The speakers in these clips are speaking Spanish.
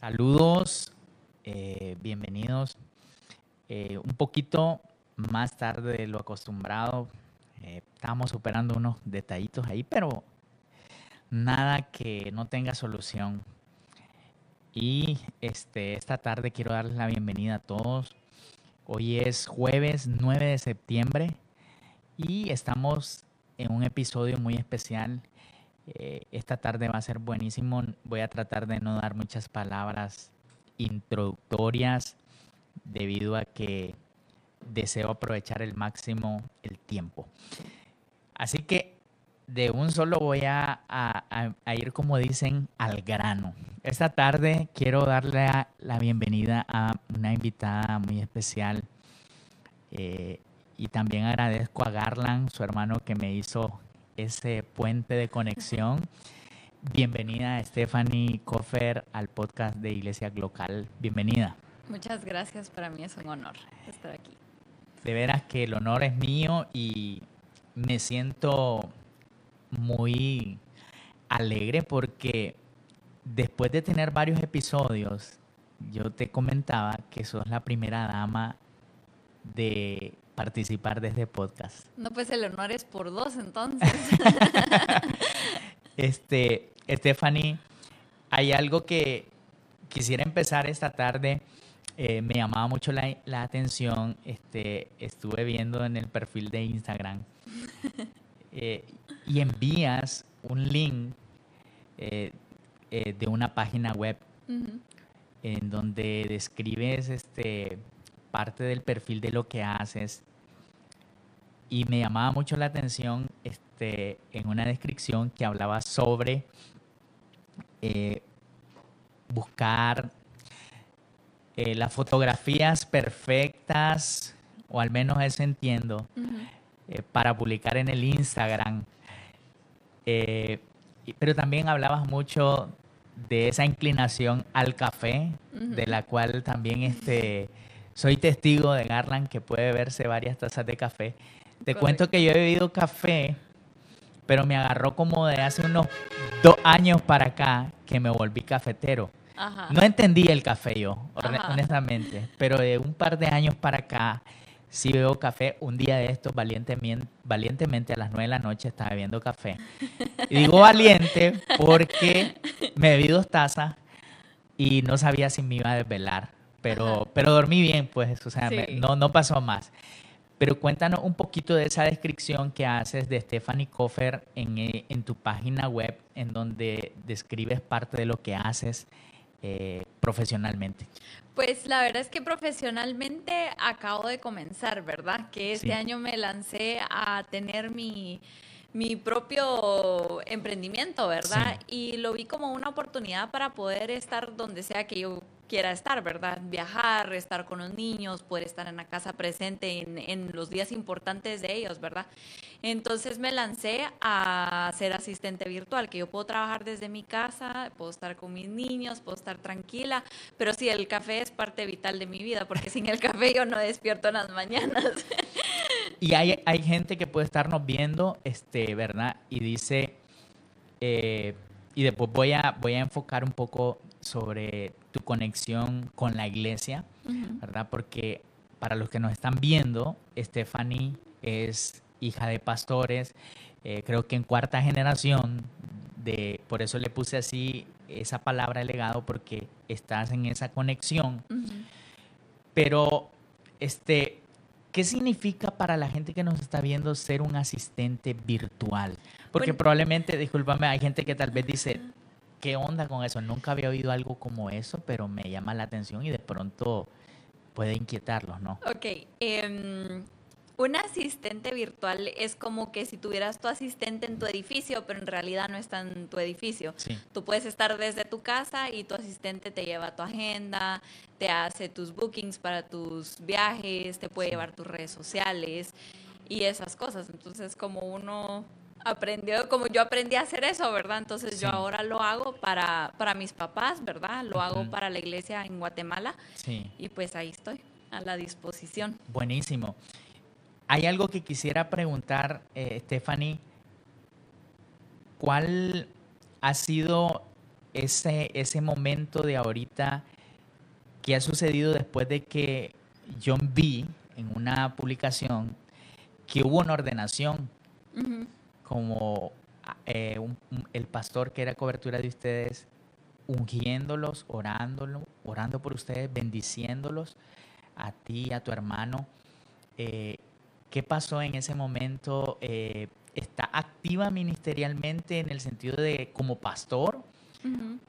Saludos, eh, bienvenidos. Eh, un poquito más tarde de lo acostumbrado. Eh, estábamos superando unos detallitos ahí, pero nada que no tenga solución. Y este, esta tarde quiero darles la bienvenida a todos. Hoy es jueves 9 de septiembre y estamos en un episodio muy especial. Eh, esta tarde va a ser buenísimo. Voy a tratar de no dar muchas palabras introductorias debido a que deseo aprovechar el máximo el tiempo. Así que de un solo voy a, ir, como dicen, al grano. Esta tarde quiero darle la bienvenida a una invitada muy especial. Eh, y también agradezco a Garland, su hermano, que me hizo ese puente de conexión. Bienvenida Stephanie Koffer al podcast de Iglesia Local. Bienvenida. Muchas gracias, para mí es un honor estar aquí. De veras que el honor es mío y me siento muy alegre porque después de tener varios episodios, yo te comentaba que sos la primera dama de participar de este podcast. No, pues el honor es por dos entonces. este, Stephanie, hay algo que quisiera empezar esta tarde. Eh, me llamaba mucho la, atención. Este, estuve viendo en el perfil de Instagram eh, y envías un link eh, de una página web en donde describes este, parte del perfil de lo que haces. Y me llamaba mucho la atención este, en una descripción que hablaba sobre eh, buscar eh, las fotografías perfectas, o al menos eso entiendo, eh, para publicar en el Instagram. pero también hablabas mucho de esa inclinación al café, de la cual también este, soy testigo de Garland que puede verse varias tazas de café. Te cuento que yo he bebido café, pero me agarró como de hace unos dos años para acá que me volví cafetero. No entendí el café yo, honestamente, pero de un par de años para acá sí bebo café. Un día de estos, valientemente, valientemente a las nueve de la noche estaba bebiendo café. Y digo valiente porque me bebí dos tazas y no sabía si me iba a desvelar pero, pero dormí bien, pues, o sea, no, no pasó más. Pero cuéntanos un poquito de esa descripción que haces de Stephanie Koffer en, eh, en tu página web, en donde describes parte de lo que haces eh, profesionalmente. Pues la verdad es que profesionalmente acabo de comenzar, ¿verdad? Que este año me lancé a tener mi, mi propio emprendimiento, ¿verdad? Y lo vi como una oportunidad para poder estar donde sea que yo quiera estar, ¿verdad? Viajar, estar con los niños, poder estar en la casa presente en, los días importantes de ellos, ¿verdad? Entonces me lancé a ser asistente virtual, que yo puedo trabajar desde mi casa, puedo estar con mis niños, puedo estar tranquila, pero sí, el café es parte vital de mi vida, porque sin el café yo no despierto en las mañanas. Y hay, hay gente que puede estarnos viendo, este, ¿verdad? Y dice, eh, y después voy a, voy a enfocar un poco sobre tu conexión con la iglesia, ¿verdad? Porque para los que nos están viendo, Stephanie es hija de pastores, eh, creo que en cuarta generación, de, por eso le puse así esa palabra legado, porque estás en esa conexión. Pero, este, ¿qué significa para la gente que nos está viendo ser un asistente virtual? Porque probablemente, discúlpame, hay gente que tal vez dice, ¿qué onda con eso? Nunca había oído algo como eso, pero me llama la atención y de pronto puede inquietarlos, ¿no? Ok. Eh, un asistente virtual es como que si tuvieras tu asistente en tu edificio, pero en realidad no está en tu edificio. Tú puedes estar desde tu casa y tu asistente te lleva tu agenda, te hace tus bookings para tus viajes, te puede llevar tus redes sociales y esas cosas. Entonces, como uno aprendió, como yo aprendí a hacer eso, ¿verdad? Entonces yo ahora lo hago para, para mis papás, ¿verdad? Lo hago para la iglesia en Guatemala. Sí. Y pues ahí estoy, a la disposición. Buenísimo. Hay algo que quisiera preguntar, eh, Stephanie. ¿Cuál ha sido ese, ese momento de ahorita que ha sucedido después de que yo vi en una publicación que hubo una ordenación como eh, el pastor que era cobertura de ustedes, ungiéndolos, orándolo, orando por ustedes, bendiciéndolos a ti, a tu hermano. Eh, ¿Qué pasó en ese momento? Eh, ¿Está activa ministerialmente en el sentido de como pastor?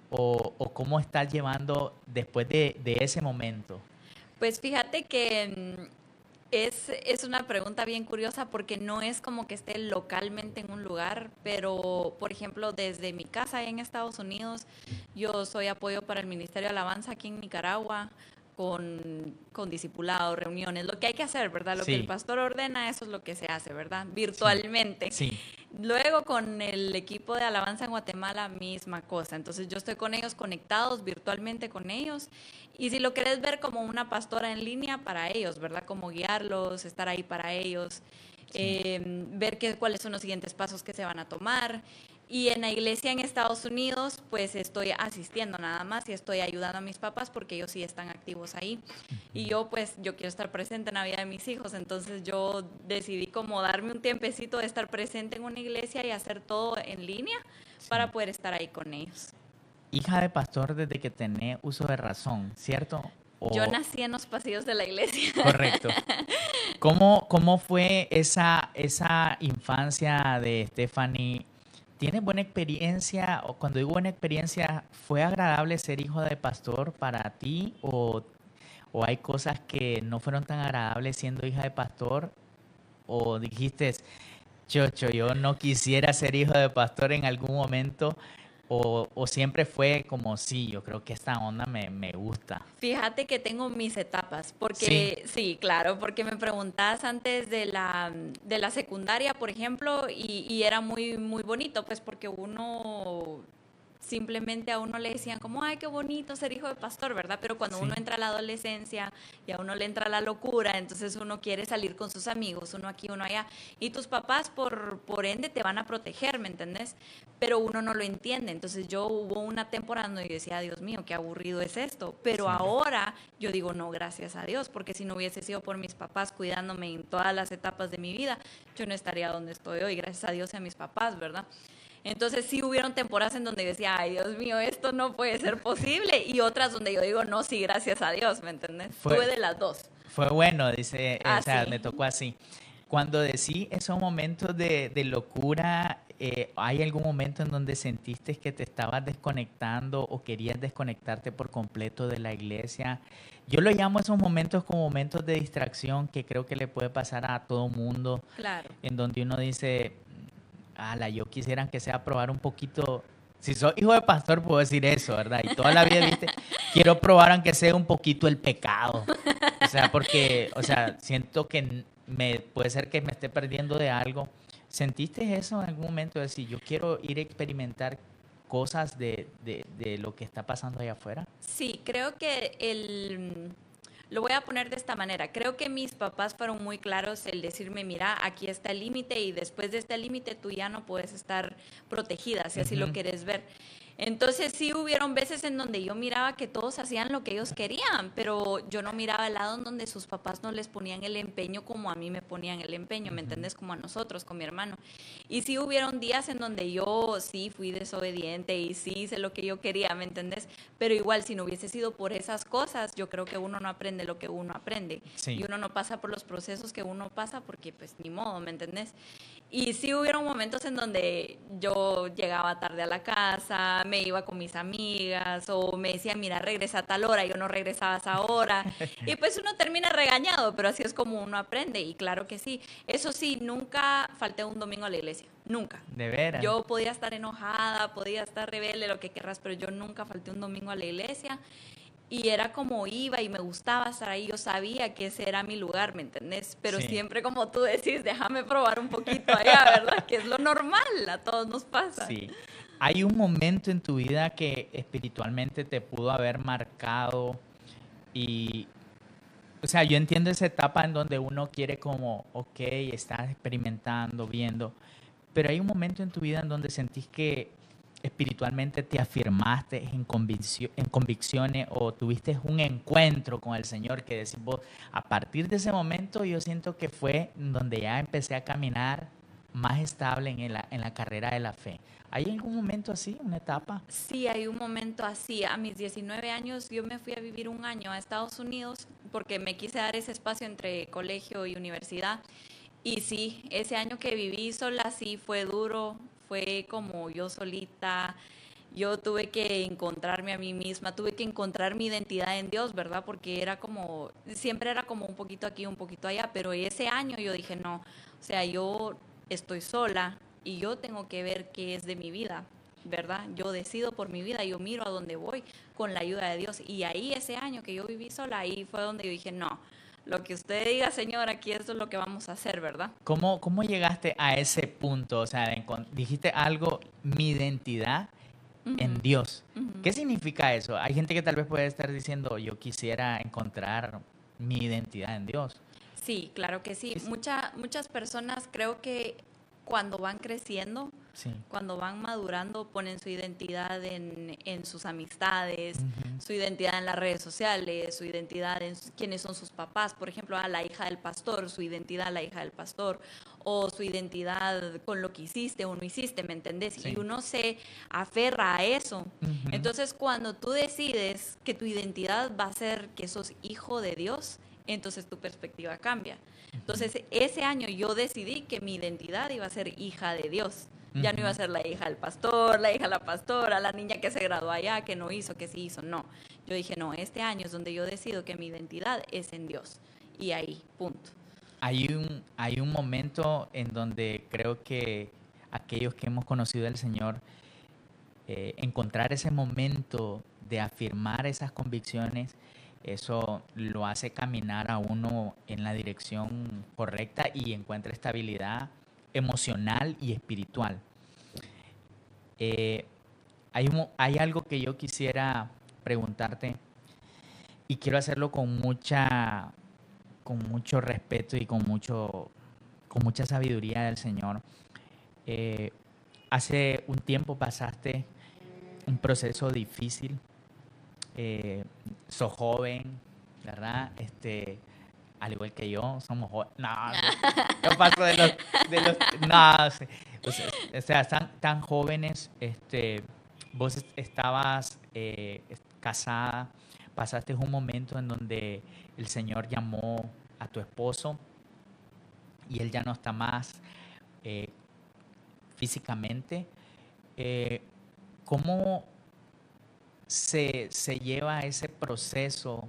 o, o, cómo estás llevando después de, de, ese momento? Pues fíjate que mm, es, es, una pregunta bien curiosa porque no es como que esté localmente en un lugar, pero por ejemplo desde mi casa en Estados Unidos, yo soy apoyo para el Ministerio de Alabanza aquí en Nicaragua con, con discipulados, reuniones, lo que hay que hacer, ¿verdad? Lo que el pastor ordena, eso es lo que se hace, ¿verdad? Virtualmente. Sí. Luego con el equipo de Alabanza en Guatemala, misma cosa. Entonces yo estoy con ellos conectados virtualmente con ellos. Y si lo querés ver como una pastora en línea para ellos, ¿verdad? Como guiarlos, estar ahí para ellos. Eh, ver qué, cuáles son los siguientes pasos que se van a tomar. Y en la iglesia en Estados Unidos, pues estoy asistiendo nada más y estoy ayudando a mis papás porque ellos sí están activos ahí. Y yo, pues, yo quiero estar presente en la vida de mis hijos. Entonces yo decidí como darme un tiempecito de estar presente en una iglesia y hacer todo en línea para poder estar ahí con ellos. Hija de pastor desde que tenés uso de razón, ¿cierto? Yo nací en los pasillos de la iglesia. Correcto. ¿Cómo, cómo fue esa, esa infancia de Stephanie ¿Tienes buena experiencia? O cuando digo buena experiencia, ¿fue agradable ser hijo de pastor para ti? ¿O, o hay cosas que no fueron tan agradables siendo hija de pastor? ¿O dijiste, Chocho, yo no quisiera ser hijo de pastor en algún momento? O, siempre fue como, sí, yo creo que esta onda me, me gusta? Fíjate que tengo mis etapas, porque ¿Sí? claro, porque me preguntabas antes de la, de la secundaria, por ejemplo, y, y era muy, muy bonito, pues porque uno simplemente a uno le decían como, ay, qué bonito ser hijo de pastor, ¿verdad? Pero cuando uno entra a la adolescencia y a uno le entra la locura, entonces uno quiere salir con sus amigos, uno aquí, uno allá, y tus papás por, por ende te van a proteger, ¿me entendés? Pero uno no lo entiende, entonces yo hubo una temporada donde yo decía, Dios mío, qué aburrido es esto, pero ahora yo digo, no, gracias a Dios, porque si no hubiese sido por mis papás cuidándome en todas las etapas de mi vida, yo no estaría donde estoy hoy, gracias a Dios y a mis papás, ¿verdad? Entonces sí hubieron temporadas en donde decía, ay Dios mío, esto no puede ser posible, y otras donde yo digo, no, sí, gracias a Dios, ¿me entiendes? Fue, de las dos. Fue bueno, dice, o ah, sea, me tocó así. Cuando decí esos momentos de, de locura, eh, ¿hay algún momento en donde sentiste que te estabas desconectando o querías desconectarte por completo de la iglesia? Yo lo llamo esos momentos como momentos de distracción que creo que le puede pasar a todo mundo. Claro. En donde uno dice, ala, yo quisiera que sea probar un poquito. Si soy hijo de pastor, puedo decir eso, ¿verdad? Y toda la vida, viste, quiero probar aunque sea un poquito el pecado. O sea, porque, o sea, siento que me puede ser que me esté perdiendo de algo. ¿Sentiste eso en algún momento? De decir, yo quiero ir a experimentar cosas de, de, de lo que está pasando allá afuera. Sí, creo que el lo voy a poner de esta manera. Creo que mis papás fueron muy claros el decirme, mira, aquí está el límite y después de este límite tú ya no puedes estar protegida, si así lo quieres ver. Entonces sí hubieron veces en donde yo miraba que todos hacían lo que ellos querían, pero yo no miraba el lado en donde sus papás no les ponían el empeño como a mí me ponían el empeño, ¿me entiendes? Como a nosotros, con mi hermano. Y sí hubieron días en donde yo sí fui desobediente y sí hice lo que yo quería, ¿me entiendes? Pero igual si no hubiese sido por esas cosas, yo creo que uno no aprende lo que uno aprende. Y uno no pasa por los procesos que uno pasa porque pues ni modo, ¿me entendés? Y sí hubieron momentos en donde yo llegaba tarde a la casa, me iba con mis amigas o me decían, mira, regresa a tal hora, yo no regresaba a esa hora. y pues uno termina regañado, pero así es como uno aprende y claro que sí. Eso sí, nunca falté un domingo a la iglesia, nunca. De veras. Yo podía estar enojada, podía estar rebelde, lo que querrás, pero yo nunca falté un domingo a la iglesia y era como iba y me gustaba estar ahí, yo sabía que ese era mi lugar, ¿me entendés? Pero siempre como tú decís, déjame probar un poquito allá, ¿verdad? que es lo normal, a todos nos pasa. Sí. ¿Hay un momento en tu vida que espiritualmente te pudo haber marcado y, o sea, yo entiendo esa etapa en donde uno quiere como, ok, estás experimentando, viendo, pero hay un momento en tu vida en donde sentís que espiritualmente te afirmaste en, en convicciones o tuviste un encuentro con el Señor que decís vos, a partir de ese momento yo siento que fue donde ya empecé a caminar más estable en la, en la carrera de la fe. ¿Hay algún momento así, una etapa? Sí, hay un momento así. A mis 19 años yo me fui a vivir un año a Estados Unidos porque me quise dar ese espacio entre colegio y universidad. Y sí, ese año que viví sola sí fue duro, fue como yo solita, yo tuve que encontrarme a mí misma, tuve que encontrar mi identidad en Dios, ¿verdad? Porque era como, siempre era como un poquito aquí, un poquito allá, pero ese año yo dije, no, o sea, yo estoy sola y yo tengo que ver qué es de mi vida, ¿verdad? Yo decido por mi vida, yo miro a dónde voy con la ayuda de Dios. Y ahí ese año que yo viví sola, ahí fue donde yo dije, no, lo que usted diga, Señor, aquí esto es lo que vamos a hacer, ¿verdad? ¿Cómo, cómo llegaste a ese punto? O sea, dijiste algo, mi identidad en Dios. ¿Qué significa eso? Hay gente que tal vez puede estar diciendo, yo quisiera encontrar mi identidad en Dios. Sí, claro que sí. muchas personas creo que cuando van creciendo, cuando van madurando, ponen su identidad en, sus amistades, su identidad en las redes sociales, su identidad en quiénes son sus papás. Por ejemplo, a la hija del pastor, su identidad a la hija del pastor, o su identidad con lo que hiciste o no hiciste, ¿me entendés? Y uno se aferra a eso. Entonces, cuando tú decides que tu identidad va a ser que sos hijo de Dios, entonces tu perspectiva cambia. Entonces, ese año yo decidí que mi identidad iba a ser hija de Dios. Ya no iba a ser la hija del pastor, la hija de la pastora, la niña que se graduó allá, que no hizo, que sí hizo. No. Yo dije, no, este año es donde yo decido que mi identidad es en Dios. Y ahí, punto. Hay un, hay un momento en donde creo que aquellos que hemos conocido al Señor, eh, encontrar ese momento de afirmar esas convicciones eso lo hace caminar a uno en la dirección correcta y encuentra estabilidad emocional y espiritual. Eh, hay, hay algo que yo quisiera preguntarte y quiero hacerlo con mucha con mucho respeto y con mucho con mucha sabiduría del Señor. Eh, hace un tiempo pasaste un proceso difícil eh, sos joven, ¿verdad? Este, al igual que yo, somos jóvenes. No, yo paso de los... De los no, o sea, están tan jóvenes, este, vos estabas eh, casada, pasaste un momento en donde el Señor llamó a tu esposo y él ya no está más eh, físicamente. Eh, ¿Cómo se, lleva ese proceso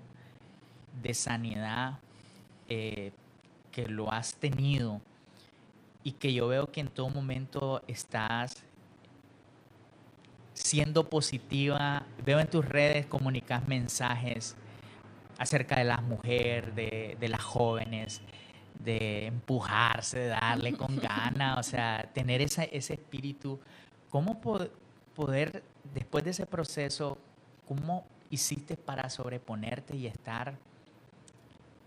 de sanidad eh, que lo has tenido y que yo veo que en todo momento estás siendo positiva. Veo en tus redes, comunicas mensajes acerca de las mujeres, de, las jóvenes, de empujarse, de darle con ganas, o sea, tener ese espíritu. ¿Cómo poder, después de ese proceso, ¿Cómo hiciste para sobreponerte y estar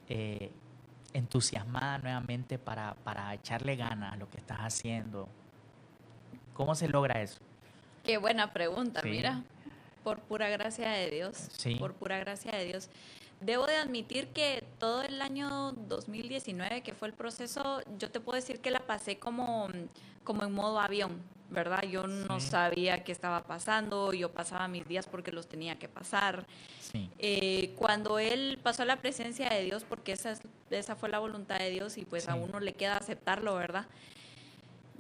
eh, entusiasmada nuevamente para, echarle ganas a lo que estás haciendo? ¿Cómo se logra eso? Qué buena pregunta, mira. Por pura gracia de Dios. Sí. Por pura gracia de Dios. Debo de admitir que todo el año 2019, que fue el proceso, yo te puedo decir que la pasé como, como en modo avión. ¿Verdad? Yo no sabía qué estaba pasando, yo pasaba mis días porque los tenía que pasar. Eh, cuando él pasó a la presencia de Dios, porque esa, esa fue la voluntad de Dios y pues a uno le queda aceptarlo, ¿verdad?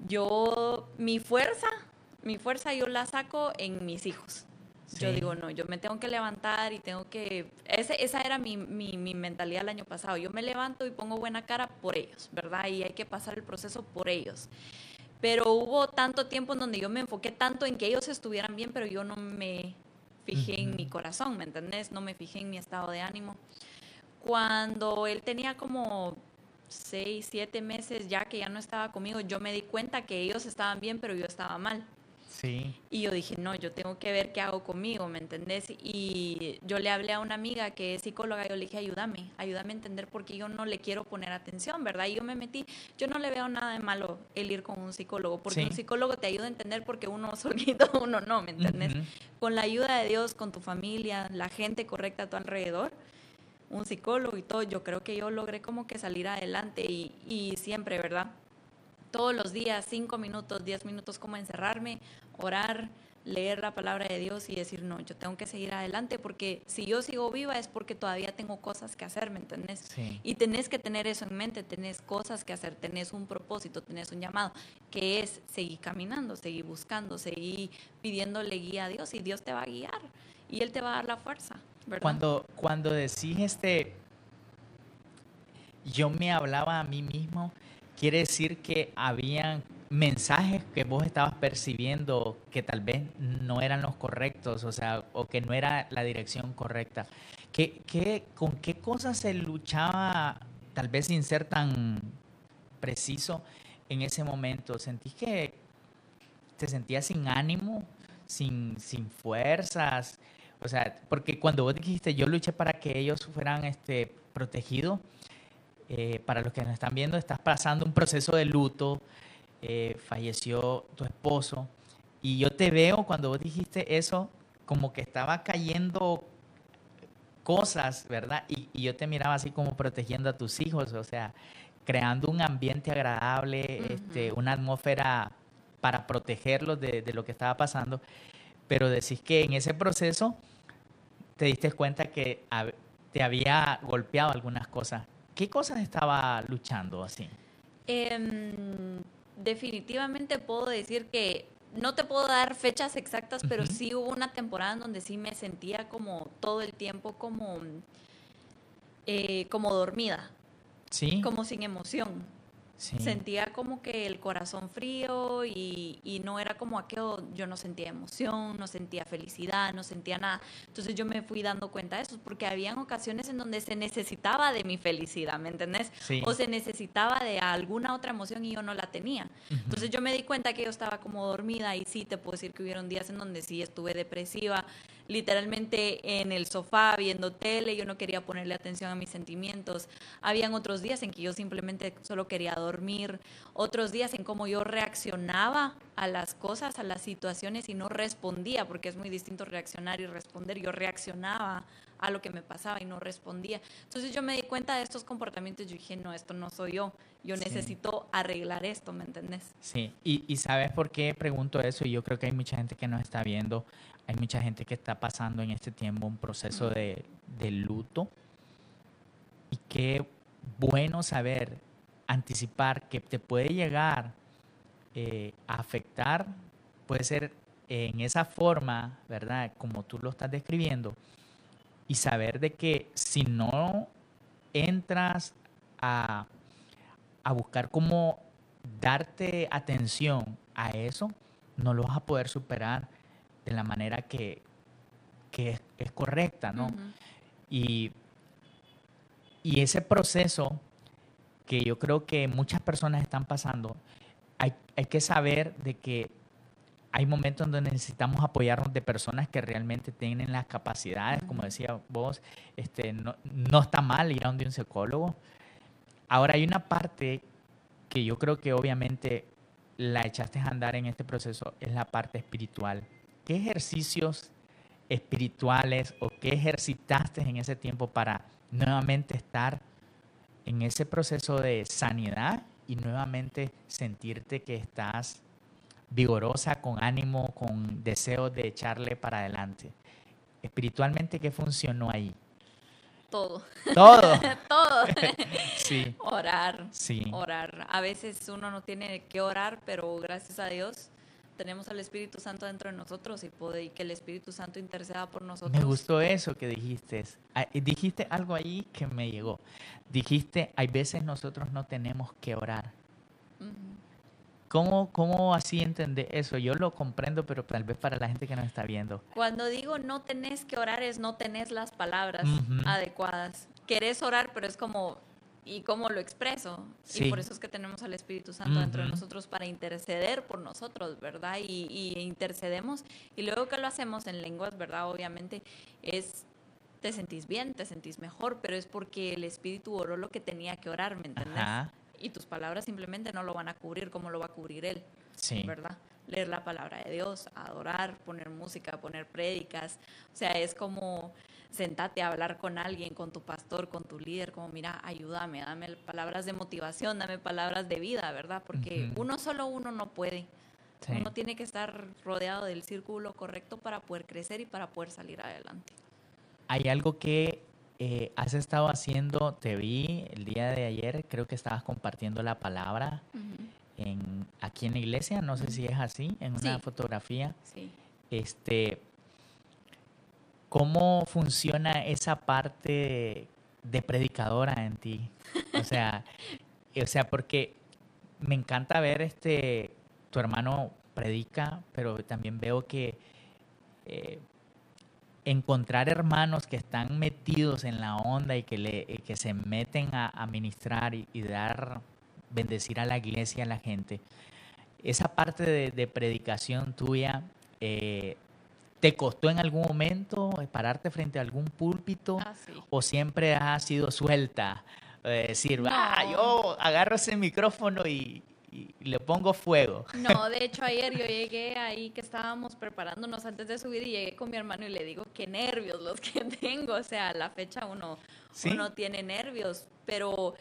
Yo, mi fuerza, mi fuerza yo la saco en mis hijos. Yo digo, no, yo me tengo que levantar y tengo que... Ese, esa era mi, mi, mi, mentalidad el año pasado. Yo me levanto y pongo buena cara por ellos, ¿verdad? Y hay que pasar el proceso por ellos pero hubo tanto tiempo en donde yo me enfoqué tanto en que ellos estuvieran bien, pero yo no me fijé en mi corazón, ¿me entendés? No me fijé en mi estado de ánimo. Cuando él tenía como seis, siete meses ya que ya no estaba conmigo, yo me di cuenta que ellos estaban bien, pero yo estaba mal. Sí. Y yo dije, no, yo tengo que ver qué hago conmigo, ¿me entendés? Y yo le hablé a una amiga que es psicóloga, yo le dije, ayúdame, ayúdame a entender por qué yo no le quiero poner atención, ¿verdad? Y yo me metí, yo no le veo nada de malo el ir con un psicólogo, porque un psicólogo te ayuda a entender porque uno solito, uno no, ¿me entendés? Con la ayuda de Dios, con tu familia, la gente correcta a tu alrededor, un psicólogo y todo, yo creo que yo logré como que salir adelante y, y siempre, ¿verdad? Todos los días, cinco minutos, diez minutos, como encerrarme, orar, leer la palabra de Dios y decir, no, yo tengo que seguir adelante porque si yo sigo viva es porque todavía tengo cosas que hacer, ¿me entendés? Y tenés que tener eso en mente, tenés cosas que hacer, tenés un propósito, tenés un llamado, que es seguir caminando, seguir buscando, seguir pidiéndole guía a Dios y Dios te va a guiar y Él te va a dar la fuerza. Cuando, cuando decís este, yo me hablaba a mí mismo, quiere decir que habían mensajes que vos estabas percibiendo que tal vez no eran los correctos, o sea, o que no era la dirección correcta. ¿Qué, qué, con qué cosas se luchaba, tal vez sin ser tan preciso, en ese momento? ¿Sentís que te sentías sin ánimo, sin, sin fuerzas? O sea, porque cuando vos dijiste, yo luché para que ellos fueran este, protegidos, eh, para los que nos están viendo, estás pasando un proceso de luto, eh, falleció tu esposo, y yo te veo cuando vos dijiste eso, como que estaba cayendo cosas, ¿verdad? Y, yo te miraba así como protegiendo a tus hijos, o sea, creando un ambiente agradable, este, una atmósfera para protegerlos de, de, lo que estaba pasando. Pero decís que en ese proceso te diste cuenta que te había golpeado algunas cosas. ¿Qué cosas estaba luchando así? Em, definitivamente puedo decir que no te puedo dar fechas exactas, pero sí hubo una temporada en donde sí me sentía como todo el tiempo como, eh, como dormida. Sí. Como sin emoción. Sentía como que el corazón frío y, y, no era como aquello, yo no sentía emoción, no sentía felicidad, no sentía nada. Entonces yo me fui dando cuenta de eso, porque habían ocasiones en donde se necesitaba de mi felicidad, ¿me entendés? O se necesitaba de alguna otra emoción y yo no la tenía. Entonces yo me di cuenta que yo estaba como dormida y sí, te puedo decir que hubieron días en donde sí estuve depresiva, literalmente en el sofá viendo tele, yo no quería ponerle atención a mis sentimientos. Habían otros días en que yo simplemente solo quería dormir, otros días en cómo yo reaccionaba a las cosas, a las situaciones y no respondía, porque es muy distinto reaccionar y responder. Yo reaccionaba a lo que me pasaba y no respondía. Entonces yo me di cuenta de estos comportamientos, yo dije, no, esto no soy yo, yo necesito arreglar esto, ¿me entendés? Sí, y, y, ¿sabes por qué pregunto eso? Y yo creo que hay mucha gente que nos está viendo hay mucha gente que está pasando en este tiempo un proceso de, luto. Y qué bueno saber, anticipar que te puede llegar eh, a afectar, puede ser en esa forma, ¿verdad? Como tú lo estás describiendo. Y saber de que si no entras a, a buscar cómo darte atención a eso, no lo vas a poder superar de la manera que, es, correcta, ¿no? y, y ese proceso que yo creo que muchas personas están pasando, hay, hay que saber de que hay momentos donde necesitamos apoyarnos de personas que realmente tienen las capacidades, como decía vos, este, no, no, está mal ir a donde un psicólogo. Ahora hay una parte que yo creo que obviamente la echaste a andar en este proceso, es la parte espiritual. ¿qué ejercicios espirituales o qué ejercitaste en ese tiempo para nuevamente estar en ese proceso de sanidad y nuevamente sentirte que estás vigorosa, con ánimo, con deseo de echarle para adelante? Espiritualmente, ¿qué funcionó ahí? Todo. Todo. Todo. sí. Orar. Sí. Orar. A veces uno no tiene que orar, pero gracias a Dios tenemos al Espíritu Santo dentro de nosotros y, puede, que el Espíritu Santo interceda por nosotros. Me gustó eso que dijiste. Ah, dijiste algo ahí que me llegó. Dijiste, hay veces nosotros no tenemos que orar. ¿Cómo, ¿Cómo, así entender eso? Yo lo comprendo, pero tal vez para la gente que nos está viendo. Cuando digo no tenés que orar es no tenés las palabras adecuadas. Querés orar, pero es como ¿Y cómo lo expreso? Y por eso es que tenemos al Espíritu Santo dentro de nosotros para interceder por nosotros, ¿verdad? Y, y, intercedemos. Y luego que lo hacemos en lenguas, ¿verdad? Obviamente es, te sentís bien, te sentís mejor, pero es porque el Espíritu oró lo que tenía que orar, ¿me entendés? Y tus palabras simplemente no lo van a cubrir como lo va a cubrir Él, sí. ¿verdad? Leer la palabra de Dios, adorar, poner música, poner prédicas. O sea, es como sentate a hablar con alguien, con tu pastor, con tu líder, como mira, ayúdame, dame palabras de motivación, dame palabras de vida, ¿verdad? Porque uno solo uno no puede. Uno tiene que estar rodeado del círculo correcto para poder crecer y para poder salir adelante. Hay algo que eh, has estado haciendo, te vi el día de ayer, creo que estabas compartiendo la palabra en, aquí en la iglesia, no sé si es así, en una fotografía. Sí. Este, ¿Cómo funciona esa parte de, predicadora en ti? O sea, o sea, porque me encanta ver este, tu hermano predica, pero también veo que eh, encontrar hermanos que están metidos en la onda y que, le, que se meten a, ministrar y, dar, bendecir a la iglesia, a la gente, esa parte de, predicación tuya eh, ¿Te costó en algún momento pararte frente a algún púlpito ah, o siempre has sido suelta? Eh, decir, ah, yo agarro ese micrófono y, le pongo fuego. No, de hecho ayer yo llegué ahí que estábamos preparándonos antes de subir y llegué con mi hermano y le digo, qué nervios los que tengo. O sea, a la fecha uno, uno tiene nervios, pero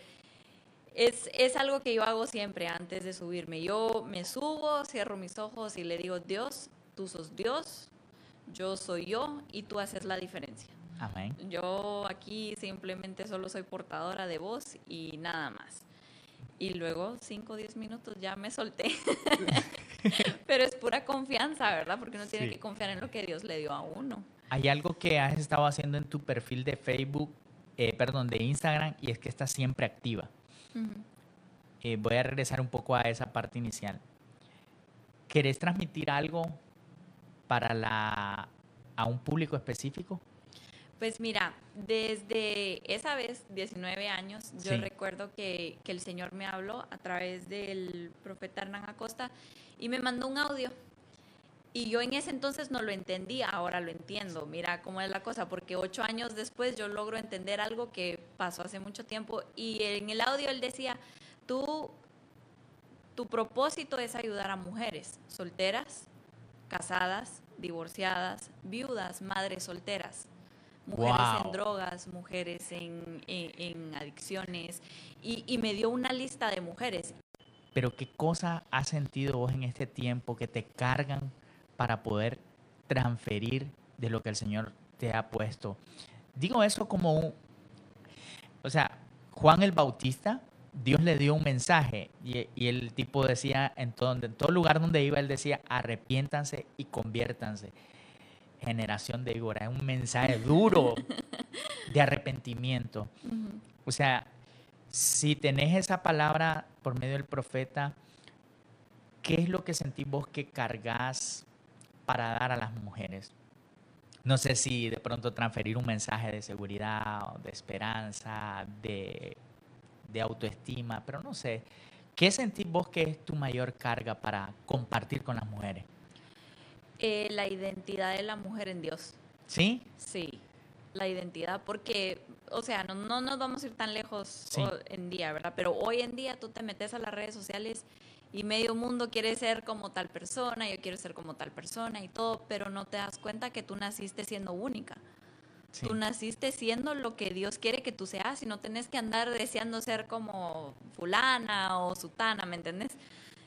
es, es algo que yo hago siempre antes de subirme. Yo me subo, cierro mis ojos y le digo, Dios, tú sos Dios, yo soy yo y tú haces la diferencia. Amén. Yo aquí simplemente solo soy portadora de voz y nada más. Y luego, 5 o 10 minutos, ya me solté. Pero es pura confianza, ¿verdad? Porque uno tiene que confiar en lo que Dios le dio a uno. Hay algo que has estado haciendo en tu perfil de Facebook, eh, perdón, de Instagram, y es que estás siempre activa. Eh, voy a regresar un poco a esa parte inicial. ¿Querés transmitir algo para la, a un público específico? Pues mira, desde esa vez, 19 años, yo recuerdo que, que, el Señor me habló a través del profeta Hernán Acosta y me mandó un audio. Y yo en ese entonces no lo entendía, ahora lo entiendo. Mira cómo es la cosa, porque ocho años después yo logro entender algo que pasó hace mucho tiempo. Y en el audio él decía, tú, tu propósito es ayudar a mujeres solteras, casadas, divorciadas, viudas, madres solteras, mujeres en drogas, mujeres en, adicciones, y, me dio una lista de mujeres. Pero ¿qué cosa has sentido vos en este tiempo que te cargan para poder transferir de lo que el Señor te ha puesto? Digo eso como un... O sea, Juan el Bautista Dios le dio un mensaje y, el tipo decía, en todo, en todo lugar donde iba, él decía, arrepiéntanse y conviértanse. Generación de víbora, es un mensaje duro de arrepentimiento. O sea, si tenés esa palabra por medio del profeta, ¿qué es lo que sentís vos que cargas para dar a las mujeres? No sé si de pronto transferir un mensaje de seguridad, de esperanza, de de autoestima, pero no sé. ¿Qué sentís vos que es tu mayor carga para compartir con las mujeres? Eh, la identidad de la mujer en Dios. ¿Sí? Sí, la identidad, porque, o sea, no, no nos vamos a ir tan lejos en día, ¿verdad? Pero hoy en día tú te metes a las redes sociales y medio mundo quiere ser como tal persona, yo quiero ser como tal persona y todo, pero no te das cuenta que tú naciste siendo única. Tú naciste siendo lo que Dios quiere que tú seas y no tenés que andar deseando ser como fulana o sutana, ¿me entendés?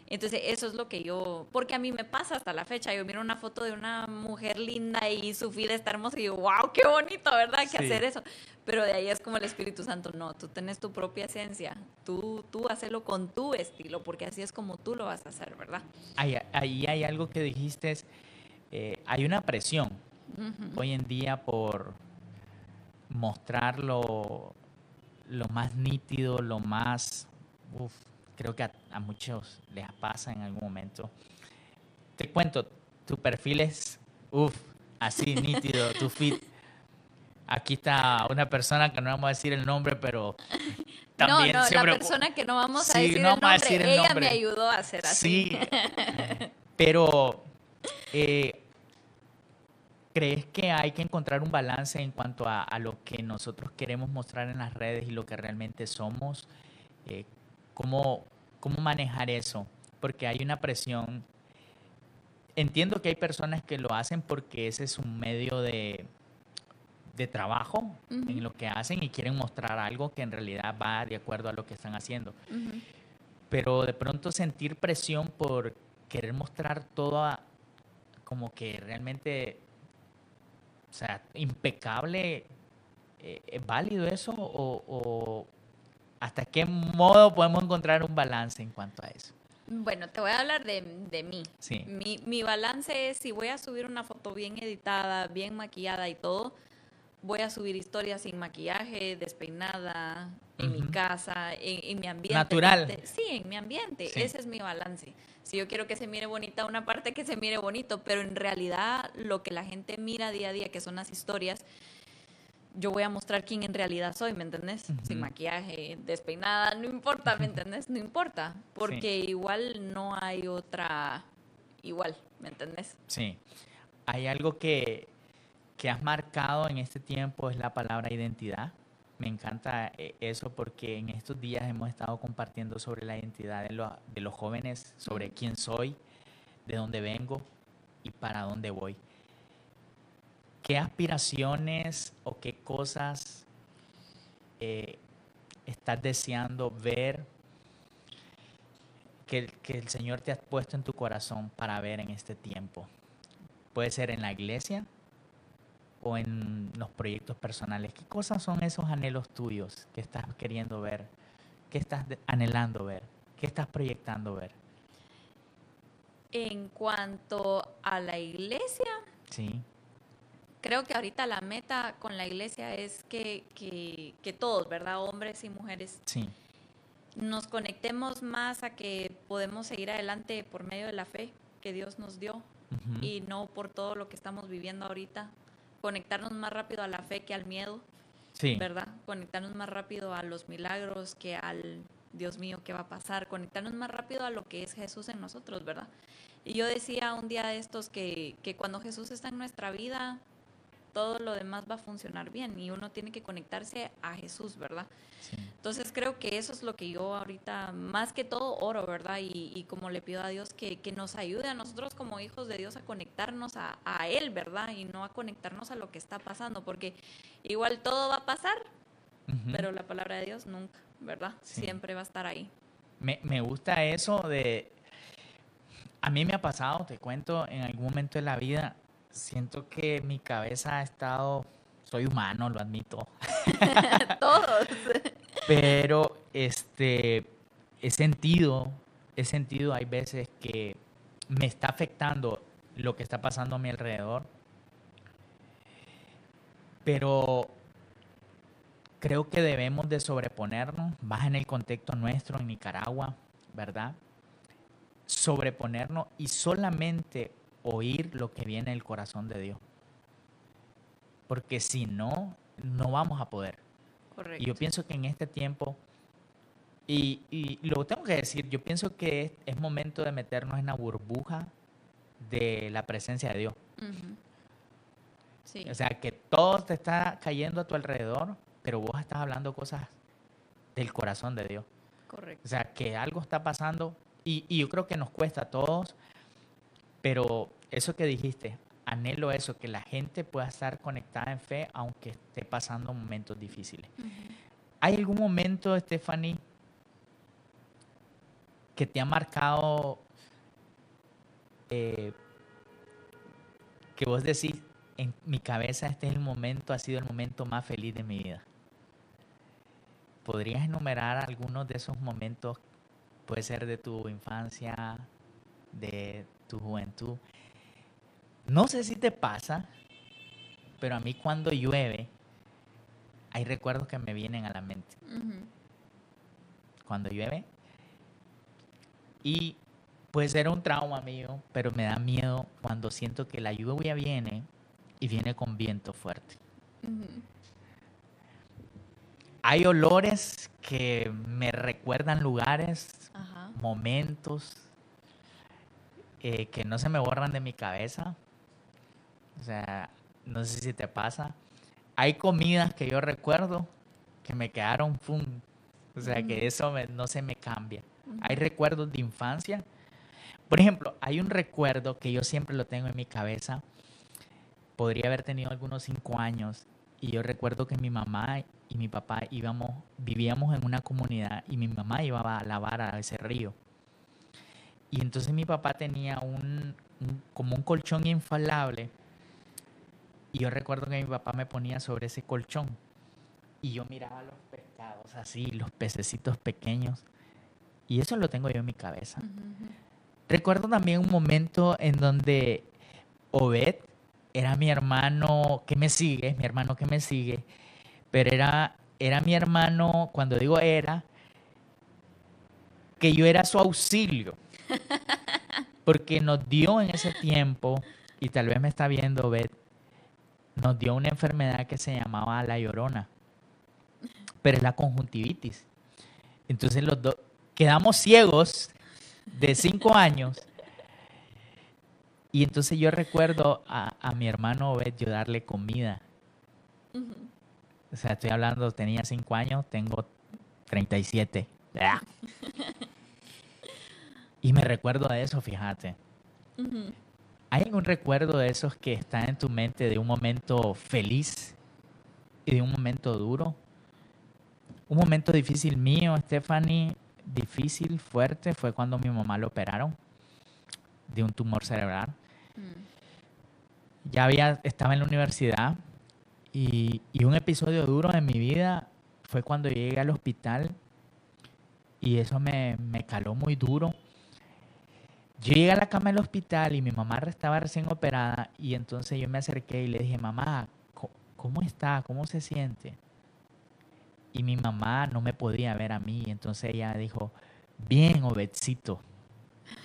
Entonces eso es lo que yo, porque a mí me pasa hasta la fecha, yo miro una foto de una mujer linda y su vida está hermosa y digo, wow, qué bonito, ¿verdad? Que hacer eso. Pero de ahí es como el Espíritu Santo, no, tú tienes tu propia esencia, tú, tú hazlo con tu estilo, porque así es como tú lo vas a hacer, ¿verdad? Ahí, ahí hay algo que dijiste, eh, hay una presión hoy en día por mostrar lo, más nítido, lo más, creo que a, muchos les pasa en algún momento. Te cuento, tu perfil es, uff, así nítido, tu feed. Aquí está una persona que no vamos a decir el nombre, pero también no, no, siempre... la persona que no vamos a, decir, el nombre, ella me ayudó a hacer así. Sí, pero eh, ¿crees que hay que encontrar un balance en cuanto a, lo que nosotros queremos mostrar en las redes y lo que realmente somos? Eh, ¿cómo, ¿Cómo manejar eso? Porque hay una presión. Entiendo que hay personas que lo hacen porque ese es un medio de, de trabajo en lo que hacen y quieren mostrar algo que en realidad va de acuerdo a lo que están haciendo. Pero de pronto sentir presión por querer mostrar todo como que realmente, o sea, impecable, eh, ¿es válido eso? O, hasta qué modo podemos encontrar un balance en cuanto a eso? Bueno, te voy a hablar de, de mí. Sí. Mi, mi balance es si voy a subir una foto bien editada, bien maquillada y todo, voy a subir historias sin maquillaje, despeinada, en mi casa, en, mi ambiente. Natural. Sí, en mi ambiente. Ese es mi balance. Si yo quiero que se mire bonita una parte, que se mire bonito, pero en realidad lo que la gente mira día a día, que son las historias, yo voy a mostrar quién en realidad soy, ¿me entendés? Sin maquillaje, despeinada, no importa, ¿me entendés? No importa, porque igual no hay otra igual, ¿me entendés? Sí. Hay algo que que has marcado en este tiempo es la palabra identidad. Me encanta eh, eso porque en estos días hemos estado compartiendo sobre la identidad de, los jóvenes, sobre quién soy, de dónde vengo y para dónde voy. ¿Qué aspiraciones o qué cosas eh, estás deseando ver que, que el Señor te ha puesto en tu corazón para ver en este tiempo? Puede ser en la iglesia, o en los proyectos personales? ¿Qué cosas son esos anhelos tuyos que estás queriendo ver? ¿Qué estás anhelando ver? ¿Qué estás proyectando ver? En cuanto a la iglesia, sí. Creo que ahorita la meta con la iglesia es que, que, todos, ¿verdad? Hombres y mujeres, sí. nos conectemos más a que podemos seguir adelante por medio de la fe que Dios nos dio y no por todo lo que estamos viviendo ahorita conectarnos más rápido a la fe que al miedo, sí. ¿verdad? Conectarnos más rápido a los milagros que al Dios mío, ¿qué va a pasar? Conectarnos más rápido a lo que es Jesús en nosotros, ¿verdad? Y yo decía un día de estos que, que cuando Jesús está en nuestra vida, todo lo demás va a funcionar bien y uno tiene que conectarse a Jesús, ¿verdad? Entonces creo que eso es lo que yo ahorita, más que todo, oro, ¿verdad? Y, como le pido a Dios que, nos ayude a nosotros como hijos de Dios a conectarnos a, Él, ¿verdad? Y no a conectarnos a lo que está pasando, porque igual todo va a pasar, pero la palabra de Dios nunca, ¿verdad? Siempre va a estar ahí. Me, me gusta eso de... A mí me ha pasado, te cuento, en algún momento de la vida, siento que mi cabeza ha estado, soy humano, lo admito. Todos. Pero este he sentido, he sentido hay veces que me está afectando lo que está pasando a mi alrededor. Pero creo que debemos de sobreponernos, más en el contexto nuestro en Nicaragua, ¿verdad? Sobreponernos y solamente oír lo que viene del corazón de Dios. Porque si no, no vamos a poder. Correcto. Y yo pienso que en este tiempo, y, y lo tengo que decir, yo pienso que es, momento de meternos en la burbuja de la presencia de Dios. sí. O sea, que todo te está cayendo a tu alrededor, pero vos estás hablando cosas del corazón de Dios. Correcto. O sea, que algo está pasando y, y yo creo que nos cuesta a todos, pero eso que dijiste, anhelo eso, que la gente pueda estar conectada en fe aunque esté pasando momentos difíciles. ¿Hay algún momento, Stephanie, que te ha marcado eh, que vos decís, en mi cabeza este es el momento, ha sido el momento más feliz de mi vida? ¿Podrías enumerar algunos de esos momentos? Puede ser de tu infancia, de tu juventud, no sé si te pasa, pero a mí cuando llueve, hay recuerdos que me vienen a la mente. Cuando llueve. Y puede ser un trauma mío, pero me da miedo cuando siento que la lluvia viene y viene con viento fuerte. hay olores que me recuerdan lugares, momentos eh, que no se me borran de mi cabeza. O sea, no sé si te pasa. Hay comidas que yo recuerdo que me quedaron. O sea, que eso no se me cambia. Hay recuerdos de infancia. Por ejemplo, hay un recuerdo que yo siempre lo tengo en mi cabeza. Podría haber tenido algunos cinco años. Y yo recuerdo que mi mamá y mi papá íbamos, vivíamos en una comunidad y mi mamá iba a lavar a ese río. Y entonces mi papá tenía un, como un colchón infalable. Y yo recuerdo que mi papá me ponía sobre ese colchón. Y yo miraba los pescados así, los pececitos pequeños. Y eso lo tengo yo en mi cabeza. Recuerdo también un momento en donde Obed era mi hermano que me sigue, mi hermano que me sigue, pero era, era mi hermano, cuando digo era, que yo era su auxilio. Porque nos dio en ese tiempo, y tal vez me está viendo, Bet, nos dio una enfermedad que se llamaba la llorona, pero es la conjuntivitis. Entonces los dos quedamos ciegos de cinco años. Y entonces yo recuerdo a, mi hermano Bet yo darle comida. O sea, estoy hablando, tenía cinco años, tengo 37. Y me recuerdo de eso, fíjate. ¿Hay algún recuerdo de esos que está en tu mente de un momento feliz y de un momento duro? Un momento difícil mío, Stephanie, difícil, fuerte, fue cuando mi mamá lo operaron de un tumor cerebral. Mm. Ya había, estaba en la universidad y, y un episodio duro en mi vida fue cuando llegué al hospital y eso me, me caló muy duro yo llegué a la cama del hospital y mi mamá estaba recién operada y entonces yo me acerqué y le dije, mamá, ¿cómo está? ¿Cómo se siente? Y mi mamá no me podía ver a mí, entonces ella dijo, bien, Obedcito.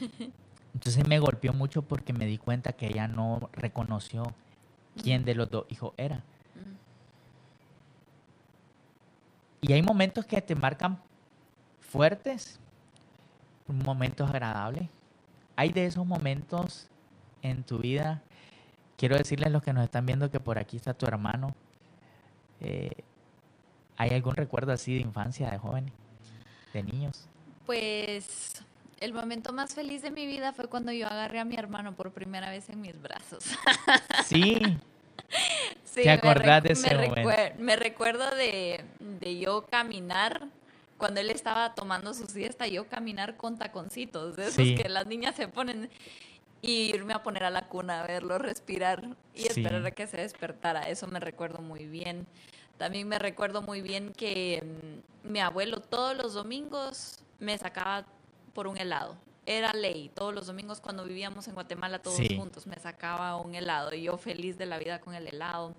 Entonces me golpeó mucho porque me di cuenta que ella no reconoció quién de los dos hijos era. Mm. Y hay momentos que te marcan fuertes, momentos agradables, hay de esos momentos en tu vida. Quiero decirles a los que nos están viendo que por aquí está tu hermano. Eh, ¿Hay algún recuerdo así de infancia, de jóvenes, de niños? Pues el momento más feliz de mi vida fue cuando yo agarré a mi hermano por primera vez en mis brazos. Sí. ¿Te acordás de ese momento? me recuerdo de, de yo caminar cuando él estaba tomando su siesta, yo caminar con taconcitos, de esos que las niñas se ponen, y irme a poner a la cuna, a verlo respirar y esperar a que se despertara. Eso me recuerdo muy bien. También me recuerdo muy bien que mm, mi abuelo todos los domingos me sacaba por un helado. Era ley, todos los domingos cuando vivíamos en Guatemala todos juntos me sacaba un helado y yo feliz de la vida con el helado.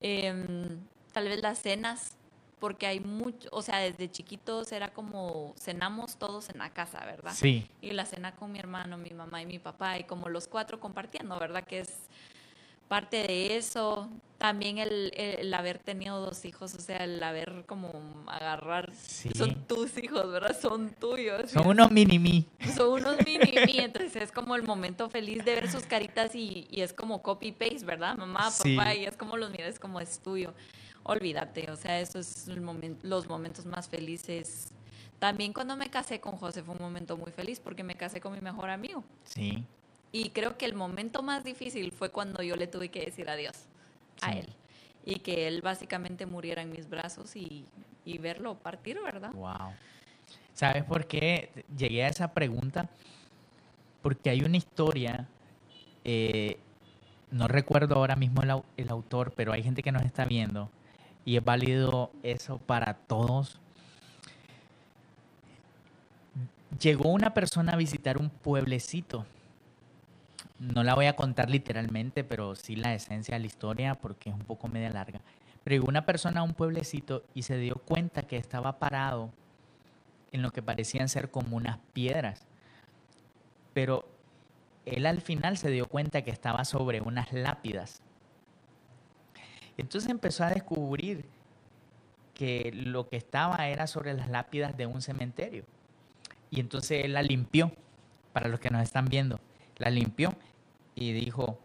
Em, tal vez las cenas porque hay mucho, o sea, desde chiquitos era como cenamos todos en la casa, ¿verdad? Sí. Y la cena con mi hermano, mi mamá y mi papá, y como los cuatro compartiendo, ¿verdad? Que es parte de eso. También el, haber tenido dos hijos, o sea, el haber como agarrar, son tus hijos, ¿verdad? Son tuyos. Son unos mini-mí. Son unos mini-mí, entonces es como el momento feliz de ver sus caritas y, y es como copy-paste, ¿verdad? Mamá, papá, y es como los miras como es tuyo olvídate, o sea, eso es el los momentos más felices. También cuando me casé con José fue un momento muy feliz porque me casé con mi mejor amigo. Sí. Y creo que el momento más difícil fue cuando yo le tuve que decir adiós a él. Y que él básicamente muriera en mis brazos y, verlo partir, ¿verdad? Wow. ¿Sabes por qué llegué a esa pregunta? Porque hay una historia eh, no recuerdo ahora mismo el, el, autor, pero hay gente que nos está viendo y es válido eso para todos. Llegó una persona a visitar un pueblecito. No la voy a contar literalmente, pero sí la esencia de la historia porque es un poco media larga. Pero llegó una persona a un pueblecito y se dio cuenta que estaba parado en lo que parecían ser como unas piedras. Pero él al final se dio cuenta que estaba sobre unas lápidas. Entonces empezó a descubrir que lo que estaba era sobre las lápidas de un cementerio. Y entonces él la limpió, para los que nos están viendo, la limpió y dijo,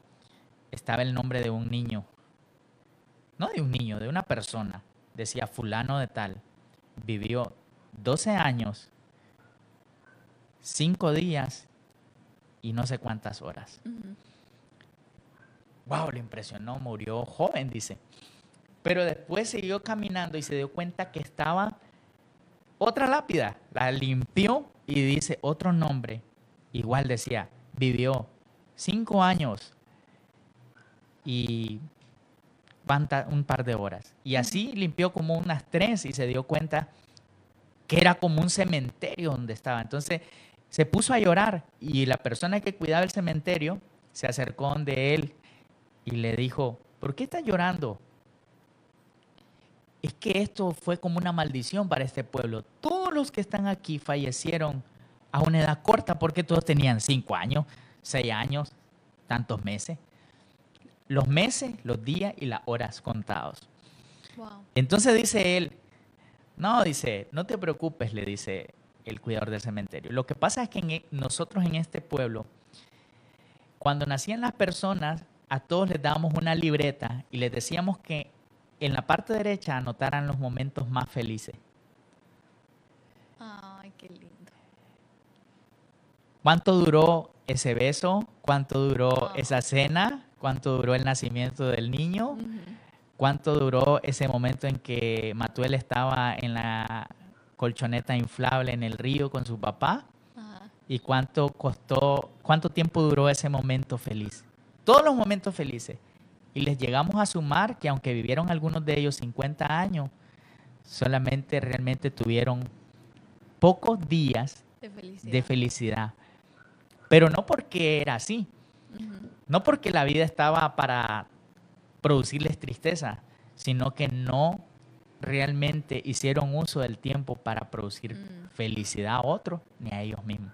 estaba el nombre de un niño, no de un niño, de una persona, decía fulano de tal, vivió 12 años, 5 días y no sé cuántas horas. Wow, le impresionó, murió joven, dice. Pero después siguió caminando y se dio cuenta que estaba otra lápida. La limpió y dice otro nombre. Igual decía, vivió cinco años y un par de horas. Y así limpió como unas tres y se dio cuenta que era como un cementerio donde estaba. Entonces se puso a llorar y la persona que cuidaba el cementerio se acercó de él y le dijo, ¿por qué estás llorando? Es que esto fue como una maldición para este pueblo. Todos los que están aquí fallecieron a una edad corta porque todos tenían cinco años, seis años, tantos meses. Los meses, los días y las horas contados. Entonces dice él, no, dice, no te preocupes, le dice el cuidador del cementerio. Lo que pasa es que e, nosotros en este pueblo, cuando nacían las personas, a todos les dábamos una libreta y les decíamos que en la parte derecha anotaran los momentos más felices. Ay, qué lindo. ¿Cuánto duró ese beso? ¿Cuánto duró esa cena? ¿Cuánto duró el nacimiento del niño? ¿Cuánto duró ese momento en que Matuel estaba en la colchoneta inflable en el río con su papá? ¿Y cuánto costó, cuánto tiempo duró ese momento feliz? Todos los momentos felices. Y les llegamos a sumar que aunque vivieron algunos de ellos 50 años, solamente realmente tuvieron pocos días de felicidad. Pero no porque era así, no porque la vida estaba para producirles tristeza, sino que no realmente hicieron uso del tiempo para producir mm. felicidad a otros ni a ellos mismos.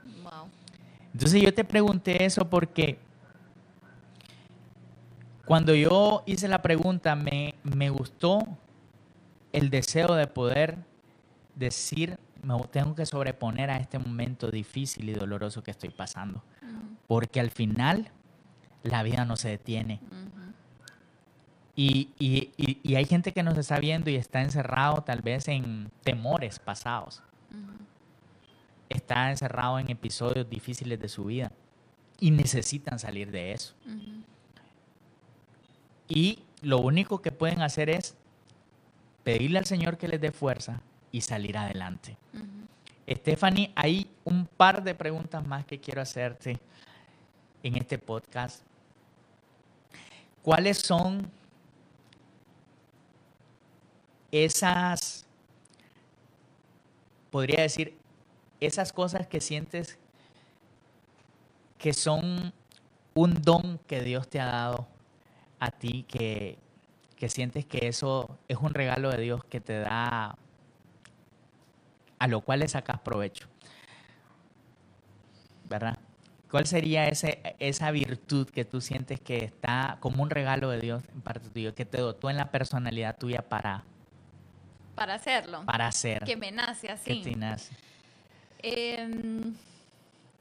Entonces yo te pregunté eso porque cuando yo hice la pregunta, me, me gustó el deseo de poder decir, me tengo que sobreponer a este momento difícil y doloroso que estoy pasando. Porque al final la vida no se detiene. y, y, y, hay gente que nos está viendo y está encerrado tal vez en temores pasados. Está encerrado en episodios difíciles de su vida y necesitan salir de eso. Y lo único que pueden hacer es pedirle al Señor que les dé fuerza y salir adelante. Stephanie, hay un par de preguntas más que quiero hacerte en este podcast. ¿Cuáles son esas, podría decir, esas cosas que sientes que son un don que Dios te ha dado a ti que, sientes que eso es un regalo de Dios que te da, a lo cual le sacas provecho? ¿Verdad? ¿Cuál sería ese, esa virtud que tú sientes que está como un regalo de Dios en parte tuyo, que te dotó en la personalidad tuya para... Para hacerlo. Para hacer. Que me nace así. Que te nace. Em,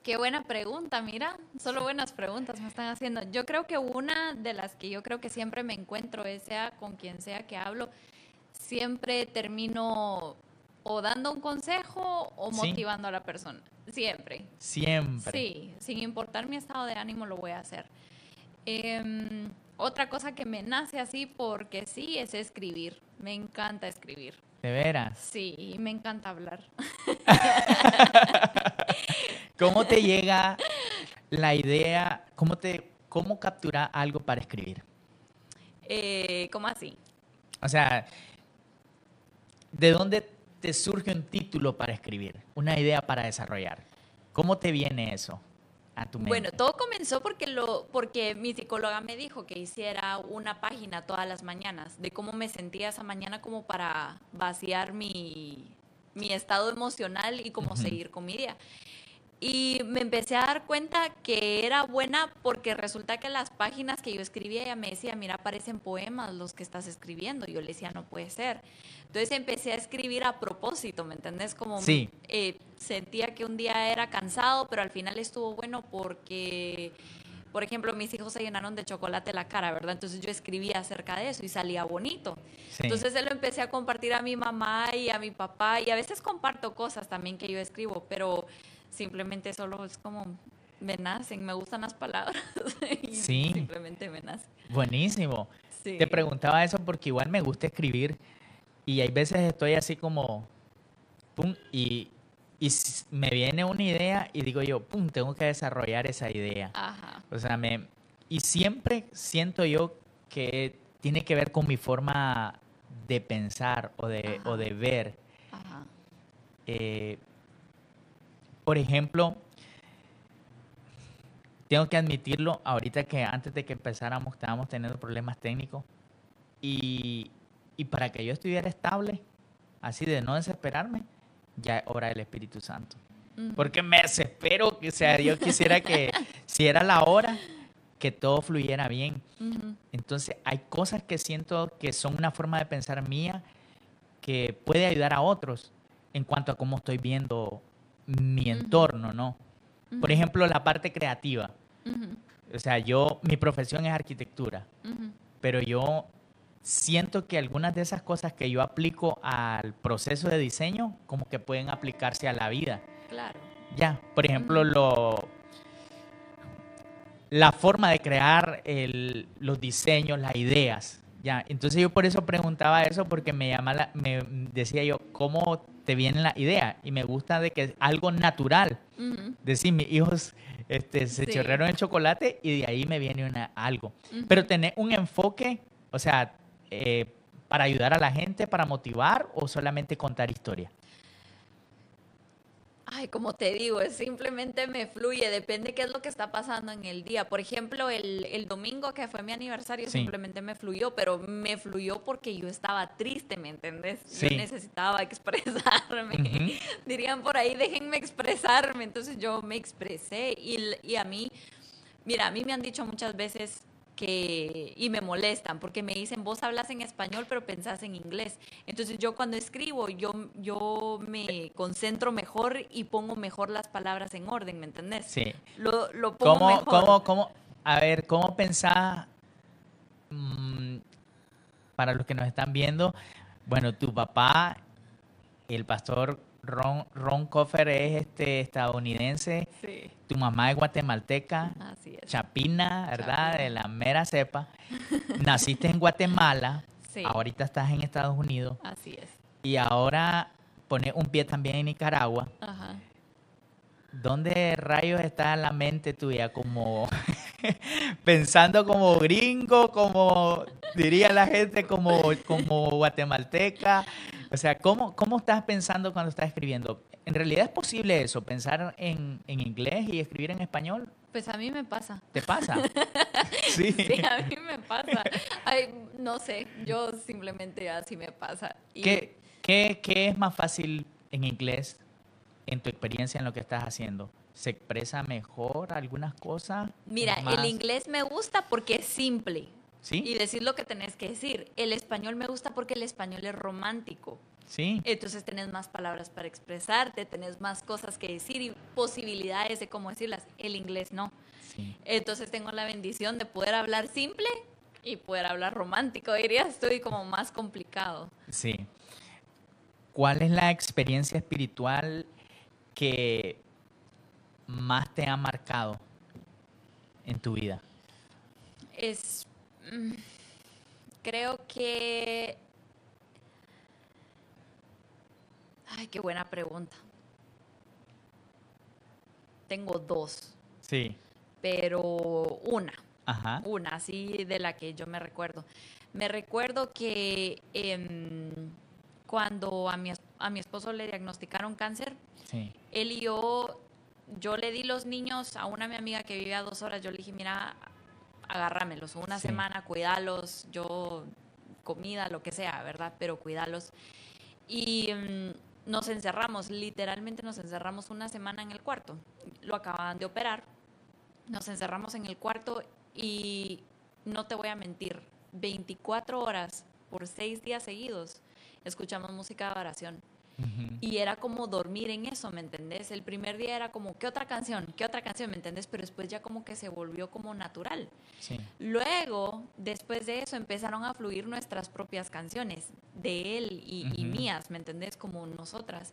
Qué buena pregunta, mira, solo buenas preguntas me están haciendo. Yo creo que una de las que yo creo que siempre me encuentro, sea con quien sea que hablo, siempre termino o dando un consejo o motivando a la persona. Siempre. Siempre. Sí, sin importar mi estado de ánimo lo voy a hacer. Em, otra cosa que me nace así porque sí es escribir. Me encanta escribir. ¿De veras? Sí, me encanta hablar. ¿Cómo te llega la idea? ¿Cómo, te, cómo capturar algo para escribir? Eh, ¿Cómo así? O sea, ¿de dónde te surge un título para escribir? Una idea para desarrollar. ¿Cómo te viene eso? A tu mente? Bueno, todo comenzó porque, lo, porque mi psicóloga me dijo que hiciera una página todas las mañanas de cómo me sentía esa mañana como para vaciar mi, mi estado emocional y cómo seguir con mi día. Y me empecé a dar cuenta que era buena porque resulta que las páginas que yo escribía ella me decía, mira, parecen poemas los que estás escribiendo. Yo le decía, no puede ser. Entonces empecé a escribir a propósito, ¿me entendés? Como sí. Eh, sentía que un día era cansado, pero al final estuvo bueno porque, por ejemplo, mis hijos se llenaron de chocolate la cara, ¿verdad? Entonces yo escribía acerca de eso y salía bonito. Entonces se lo empecé a compartir a mi mamá y a mi papá y a veces comparto cosas también que yo escribo, pero simplemente solo es como me nacen, me gustan las palabras. sí. Simplemente me nacen. Buenísimo. Te preguntaba eso porque igual me gusta escribir y hay veces estoy así como, pum, y, y me viene una idea y digo yo, pum, tengo que desarrollar esa idea. Ajá. O sea, me, y siempre siento yo que tiene que ver con mi forma de pensar o de, o de ver. Ajá. Eh, por ejemplo, tengo que admitirlo, ahorita que antes de que empezáramos estábamos teniendo problemas técnicos y, para que yo estuviera estable, así de no desesperarme, ya es hora del Espíritu Santo. Porque me desespero, que sea, yo quisiera que si era la hora, que todo fluyera bien. Entonces, hay cosas que siento que son una forma de pensar mía que puede ayudar a otros en cuanto a cómo estoy viendo mi entorno, ¿no? Por ejemplo, la parte creativa. O sea, yo, mi profesión es arquitectura, pero yo siento que algunas de esas cosas que yo aplico al proceso de diseño, como que pueden aplicarse a la vida. Claro. Ya, por ejemplo, lo, la forma de crear los diseños, las ideas. Ya, entonces yo por eso preguntaba eso porque me llama me decía yo, ¿cómo te viene la idea y me gusta de que es algo natural. Decir, mis hijos este, se chorrearon el chocolate y de ahí me viene una, algo. Pero tener un enfoque, o sea, eh, para ayudar a la gente, para motivar o solamente contar historia. Ay, como te digo, es simplemente me fluye, depende qué es lo que está pasando en el día. Por ejemplo, el, domingo que fue mi aniversario, simplemente me fluyó, pero me fluyó porque yo estaba triste, ¿me entendés? Yo necesitaba expresarme. Dirían por ahí, déjenme expresarme. Entonces yo me expresé y, y a mí, mira, a mí me han dicho muchas veces, que, y me molestan porque me dicen, vos hablas en español pero pensás en inglés. Entonces yo cuando escribo, yo, yo me concentro mejor y pongo mejor las palabras en orden, ¿me entendés? Sí. Lo, lo pongo ¿Cómo, mejor. ¿cómo, cómo, a ver, ¿cómo pensás, mm, para los que nos están viendo, bueno, tu papá, el pastor Ron, Ron Coffer es este estadounidense. Tu mamá es guatemalteca. Chapina, ¿verdad? De la mera cepa. Naciste en Guatemala. Ahorita estás en Estados Unidos. Así es. Y ahora pones un pie también en Nicaragua. Ajá. ¿Dónde rayos está la mente tuya? Como pensando como gringo, como diría la gente, como, como guatemalteca. O sea, ¿cómo, ¿cómo estás pensando cuando estás escribiendo? ¿En realidad es posible eso, pensar en, en inglés y escribir en español? Pues a mí me pasa. ¿Te pasa? sí. sí. a mí me pasa. Ay, no sé, yo simplemente así me pasa. ¿Qué, qué, ¿Qué es más fácil en inglés en tu experiencia en lo que estás haciendo? ¿Se expresa mejor algunas cosas? Mira, el inglés me gusta porque es simple. ¿Sí? Y decir lo que tenés que decir. El español me gusta porque el español es romántico. Sí. Entonces tenés más palabras para expresarte, tenés más cosas que decir y posibilidades de cómo decirlas. El inglés no. Sí. Entonces tengo la bendición de poder hablar simple y poder hablar romántico. Diría, estoy como más complicado. Sí. ¿Cuál es la experiencia espiritual que más te ha marcado en tu vida? Es, mm, creo que... Ay, qué buena pregunta. Tengo dos. Sí. Pero una. Ajá. Una, así de la que yo me recuerdo. Me recuerdo que em, cuando a mi, a mi esposo le diagnosticaron cáncer, él y yo, yo le di los niños a una mi amiga que vive a dos horas, yo le dije, mira, agárramelos, una semana, cuídalos, yo, comida, lo que sea, ¿verdad? Pero cuídalos. Y mm, nos encerramos, literalmente nos encerramos una semana en el cuarto. Lo acababan de operar. Nos encerramos en el cuarto y no te voy a mentir, 24 horas por seis días seguidos escuchamos música de oración. Y era como dormir en eso, ¿me entendés? El primer día era como, ¿qué otra canción? ¿Qué otra canción? ¿Me entendés? Pero después ya como que se volvió como natural. Luego, después de eso, empezaron a fluir nuestras propias canciones, de él y, y mías, ¿me entendés? Como nosotras.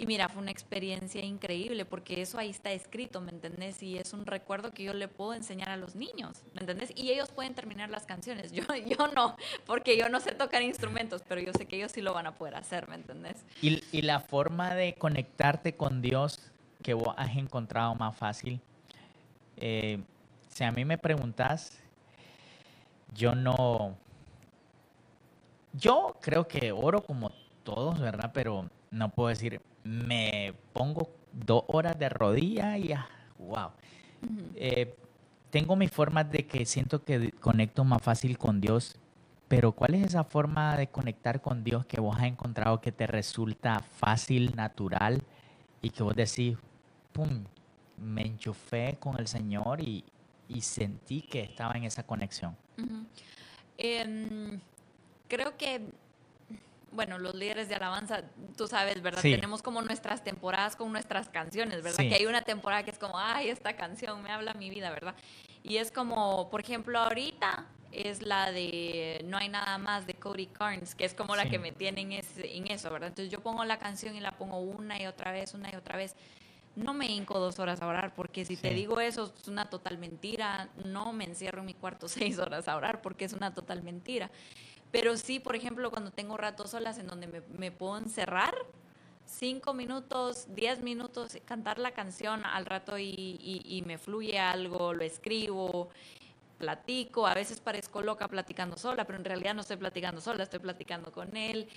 Y mira, fue una experiencia increíble porque eso ahí está escrito, ¿me entendés? Y es un recuerdo que yo le puedo enseñar a los niños, ¿me entendés? Y ellos pueden terminar las canciones. Yo, yo no, porque yo no sé tocar instrumentos, pero yo sé que ellos sí lo van a poder hacer, ¿me entendés? Y, y la forma de conectarte con Dios que vos has encontrado más fácil, eh, si a mí me preguntas, yo no... Yo creo que oro como todos, ¿verdad? Pero no puedo decir, me pongo dos horas de rodilla y wow. Eh, tengo mis formas de que siento que conecto más fácil con Dios, pero ¿cuál es esa forma de conectar con Dios que vos has encontrado que te resulta fácil, natural y que vos decís, pum, me enchufé con el Señor y, sentí que estaba en esa conexión? Em, creo que bueno, los líderes de alabanza, tú sabes, ¿verdad? Tenemos como nuestras temporadas con nuestras canciones, ¿verdad? Que hay una temporada que es como, ay, esta canción me habla mi vida, ¿verdad? Y es como, por ejemplo, ahorita es la de No hay nada más de Cody Carnes, que es como la que me tiene en, en eso, ¿verdad? Entonces yo pongo la canción y la pongo una y otra vez, una y otra vez no me hinco dos horas a orar, porque si te digo eso es una total mentira. No me encierro en mi cuarto seis horas a orar, porque es una total mentira. Pero sí, por ejemplo, cuando tengo ratos solas en donde me, puedo encerrar, cinco minutos, diez minutos, cantar la canción al rato y, me fluye algo, lo escribo, platico, a veces parezco loca platicando sola, pero en realidad no estoy platicando sola, estoy platicando con él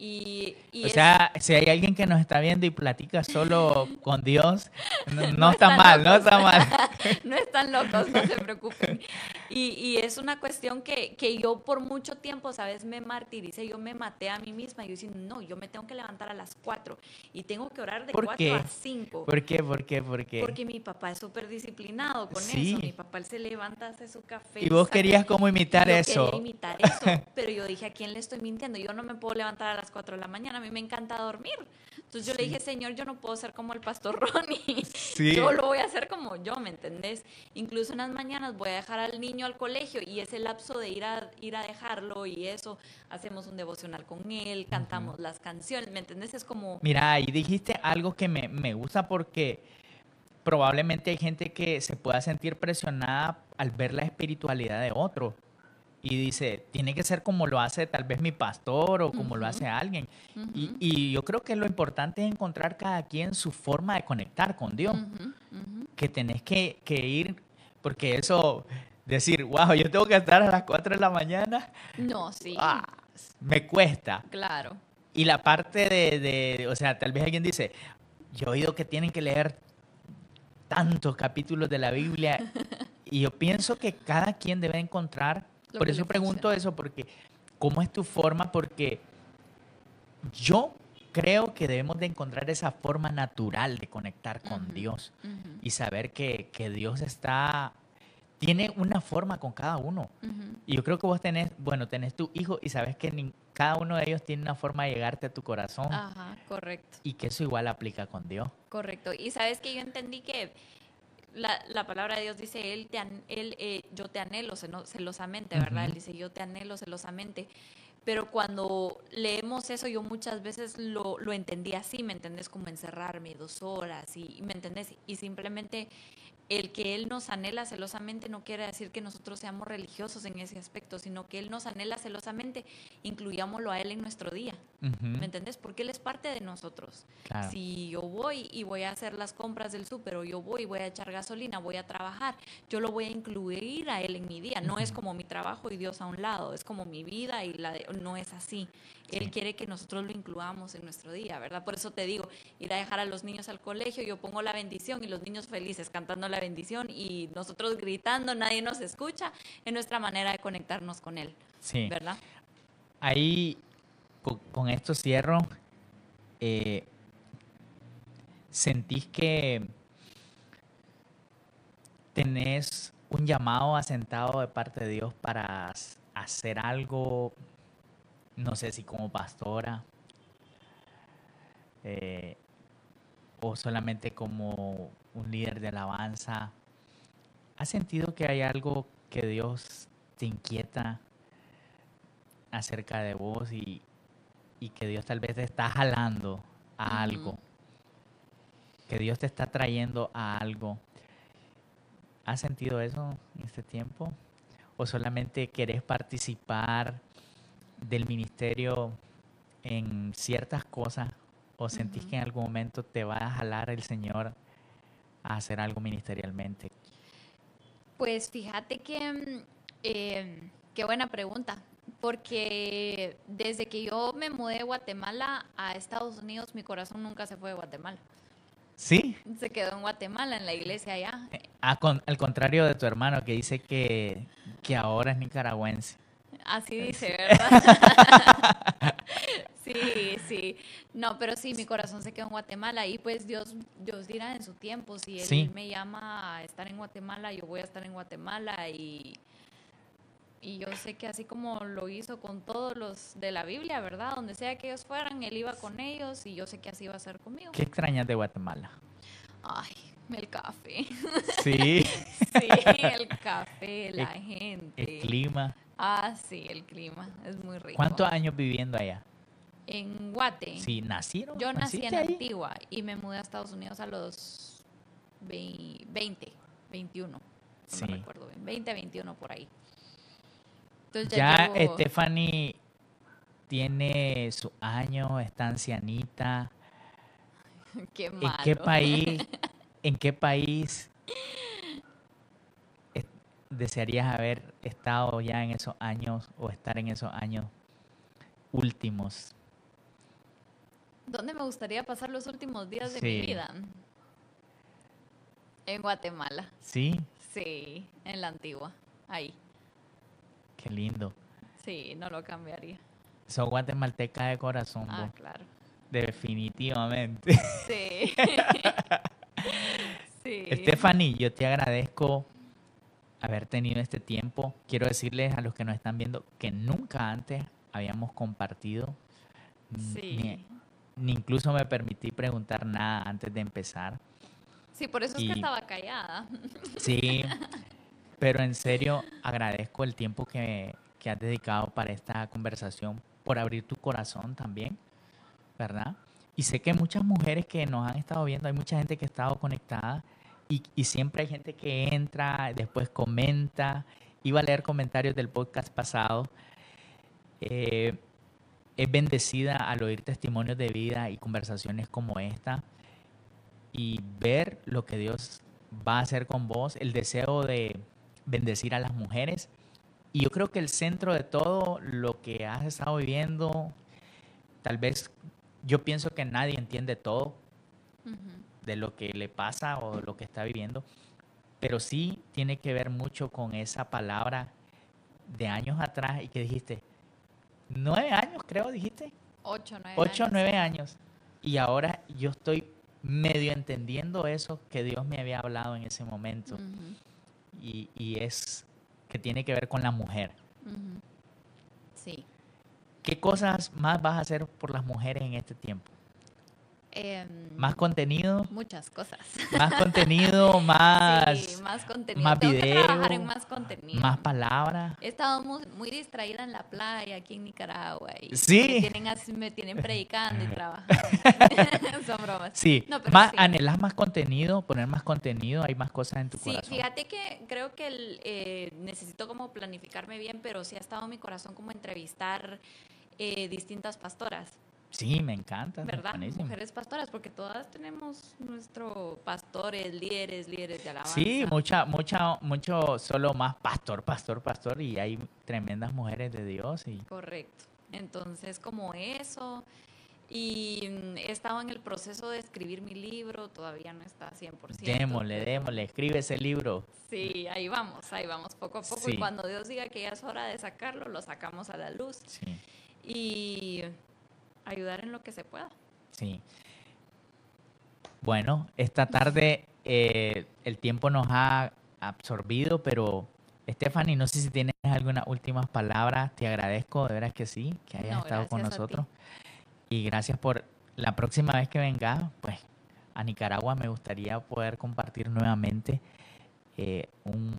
y, o sea, si hay alguien que nos está viendo y platica solo con Dios, no, está mal, no está mal. no están locos, no se preocupen. Y, y es una cuestión que, que, yo por mucho tiempo, ¿sabes? Me martiricé, yo me maté a mí misma. Yo decía, no, yo me tengo que levantar a las 4 y tengo que orar de 4 a 5. ¿Por qué? ¿Por qué? ¿Por qué? Porque mi papá es súper disciplinado con eso. Mi papá él se levanta, hace su café. Y vos querías como imitar eso. Quería imitar eso, pero yo dije, ¿a quién le estoy mintiendo? Yo no me puedo levantar a las 4 de la mañana, a mí me encanta dormir. Entonces yo le dije, Señor, yo no puedo ser como el pastor Ronnie. Yo lo voy a hacer como yo, ¿me entendés? Incluso en las mañanas voy a dejar al niño al colegio y ese lapso de ir a, ir a dejarlo y eso, hacemos un devocional con él, cantamos las canciones, ¿me entendés? Es como... Mira, y dijiste algo que me, me gusta porque probablemente hay gente que se pueda sentir presionada al ver la espiritualidad de otro y dice, tiene que ser como lo hace tal vez mi pastor o como lo hace alguien. y, yo creo que lo importante es encontrar cada quien su forma de conectar con Dios. Que tenés que, ir, porque eso, decir, wow, yo tengo que estar a las 4 de la mañana. No, sí. Ah, me cuesta. Claro. Y la parte de, de, o sea, tal vez alguien dice, yo he oído que tienen que leer tantos capítulos de la Biblia. y yo pienso que cada quien debe encontrar por eso pregunto eso, porque ¿cómo es tu forma? Porque yo creo que debemos de encontrar esa forma natural de conectar con Dios y saber que, Dios está, tiene una forma con cada uno. Y yo creo que vos tenés, bueno, tenés tu hijo y sabes que cada uno de ellos tiene una forma de llegarte a tu corazón. Ajá, correcto. Y que eso igual aplica con Dios. Correcto. Y sabes que yo entendí que la, la, palabra de Dios dice, él, te él eh, yo te anhelo celosamente, ¿verdad? Él dice, yo te anhelo celosamente. Pero cuando leemos eso, yo muchas veces lo, lo entendí así, ¿me entendés? Como encerrarme dos horas y, ¿me entendés? Y simplemente el que Él nos anhela celosamente no quiere decir que nosotros seamos religiosos en ese aspecto, sino que Él nos anhela celosamente, incluyámoslo a Él en nuestro día. ¿Me entendés? Porque Él es parte de nosotros. Si yo voy y voy a hacer las compras del súper o yo voy y voy a echar gasolina, voy a trabajar, yo lo voy a incluir a Él en mi día. No es como mi trabajo y Dios a un lado, es como mi vida y la no es así. Él quiere que nosotros lo incluamos en nuestro día, ¿verdad? Por eso te digo, ir a dejar a los niños al colegio, yo pongo la bendición y los niños felices cantando la bendición y nosotros gritando, nadie nos escucha, es nuestra manera de conectarnos con Él. Sí. ¿Verdad? Ahí, con, esto cierro. eh, ¿sentís que tenés un llamado asentado de parte de Dios para hacer algo, no sé si como pastora, eh, o solamente como un líder de alabanza? ¿Has sentido que hay algo que Dios te inquieta acerca de vos y, que Dios tal vez te está jalando a algo? Que Dios te está trayendo a algo. ¿Has sentido eso en este tiempo? ¿O solamente querés participar del ministerio en ciertas cosas ¿O sentís que en algún momento te va a jalar el Señor a hacer algo ministerialmente? Pues fíjate que, mm, em, qué buena pregunta, porque desde que yo me mudé de Guatemala a Estados Unidos, mi corazón nunca se fue de Guatemala. ¿Sí? Se quedó en Guatemala, en la iglesia allá. Eh, al contrario de tu hermano que dice que, que ahora es nicaragüense. Así dice, ¿verdad? Sí, sí. No, pero sí, mi corazón se quedó en Guatemala y pues Dios, Dios dirá en su tiempo, si Él me llama a estar en Guatemala, yo voy a estar en Guatemala y, y yo sé que así como lo hizo con todos los de la Biblia, ¿verdad? Donde sea que ellos fueran, Él iba con ellos y yo sé que así va a ser conmigo. ¿Qué extrañas de Guatemala? Ay, el café. Sí. sí, el café, la gente. El clima. Ah, sí, el clima es muy rico. ¿Cuántos años viviendo allá? en Guate. Sí, nacieron. Yo nací en Antigua y me mudé a Estados Unidos a los 20, 21. No me recuerdo bien. 20, 21 por ahí. Entonces ya, ya Stephanie tiene su año, está ancianita. Qué malo. ¿En qué país, en qué país desearías haber estado ya en esos años o estar en esos años últimos? ¿Dónde me gustaría pasar los últimos días de mi vida? En Guatemala. ¿Sí? Sí, en la antigua, ahí. Qué lindo. Sí, no lo cambiaría. Soy guatemalteca de corazón. Ah, claro. Definitivamente. Sí. sí. Stephanie, yo te agradezco haber tenido este tiempo. Quiero decirles a los que nos están viendo que nunca antes habíamos compartido sí ni incluso me permití preguntar nada antes de empezar. Sí, por eso es que estaba callada. Sí, pero en serio agradezco el tiempo que, que has dedicado para esta conversación, por abrir tu corazón también, ¿verdad? Y sé que muchas mujeres que nos han estado viendo, hay mucha gente que ha estado conectada y, y siempre hay gente que entra, después comenta. Iba a leer comentarios del podcast pasado. Eh, es bendecida al oír testimonios de vida y conversaciones como esta y ver lo que Dios va a hacer con vos, el deseo de bendecir a las mujeres. Y yo creo que el centro de todo lo que has estado viviendo, tal vez yo pienso que nadie entiende todo de lo que le pasa o lo que está viviendo, pero sí tiene que ver mucho con esa palabra de años atrás y que dijiste, nueve años, creo, dijiste. Ocho, nueve Ocho, años. nueve años. Y ahora yo estoy medio entendiendo eso que Dios me había hablado en ese momento. Y, y, es que tiene que ver con la mujer. Sí. ¿Qué cosas más vas a hacer por las mujeres en este tiempo? Em, más contenido. Muchas cosas. Más contenido, más. Sí, más contenido. Más trabajar en más contenido. Más palabras. He estado muy, distraída en la playa aquí en Nicaragua. Y sí. Me tienen, me tienen predicando y trabajando. Son bromas. Sí. más, Anhelas más contenido, poner más contenido, hay más cosas en tu corazón. Sí, fíjate que creo que eh, necesito como planificarme bien, pero sí ha estado en mi corazón como entrevistar eh, distintas pastoras. Sí, me encanta. ¿Verdad? Mujeres pastoras, porque todas tenemos nuestros pastores, líderes, líderes de alabanza. Sí, mucha, mucha, mucho, solo más pastor, pastor, pastor, y hay tremendas mujeres de Dios. Y... Correcto. Entonces, como eso, y he estado en el proceso de escribir mi libro, todavía no está 100%. Démosle, démosle, escribe ese libro. Sí, ahí vamos, ahí vamos poco a poco. Y cuando Dios diga que ya es hora de sacarlo, lo sacamos a la luz. Sí. Y ayudar en lo que se pueda. Sí. Bueno, esta tarde eh, el tiempo nos ha absorbido, pero Stephanie, no sé si tienes algunas últimas palabras. Te agradezco, de veras que sí, que hayas estado con nosotros. Y gracias por la próxima vez que vengas, pues a Nicaragua me gustaría poder compartir nuevamente eh, un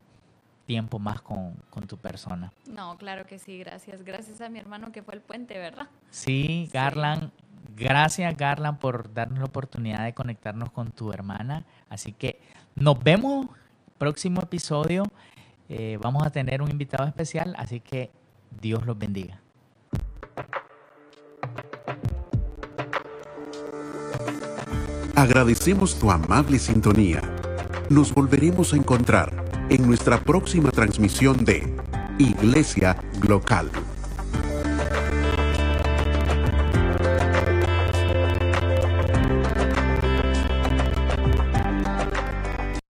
tiempo más con, tu persona. No, claro que sí, gracias. Gracias a mi hermano que fue el puente, ¿verdad? Sí, Garland. Gracias, Garland, por darnos la oportunidad de conectarnos con tu hermana. Así que nos vemos próximo episodio. Eh, vamos a tener un invitado especial, así que Dios los bendiga. Agradecemos tu amable sintonía. Nos volveremos a encontrar en nuestra próxima transmisión de Iglesia Glocal.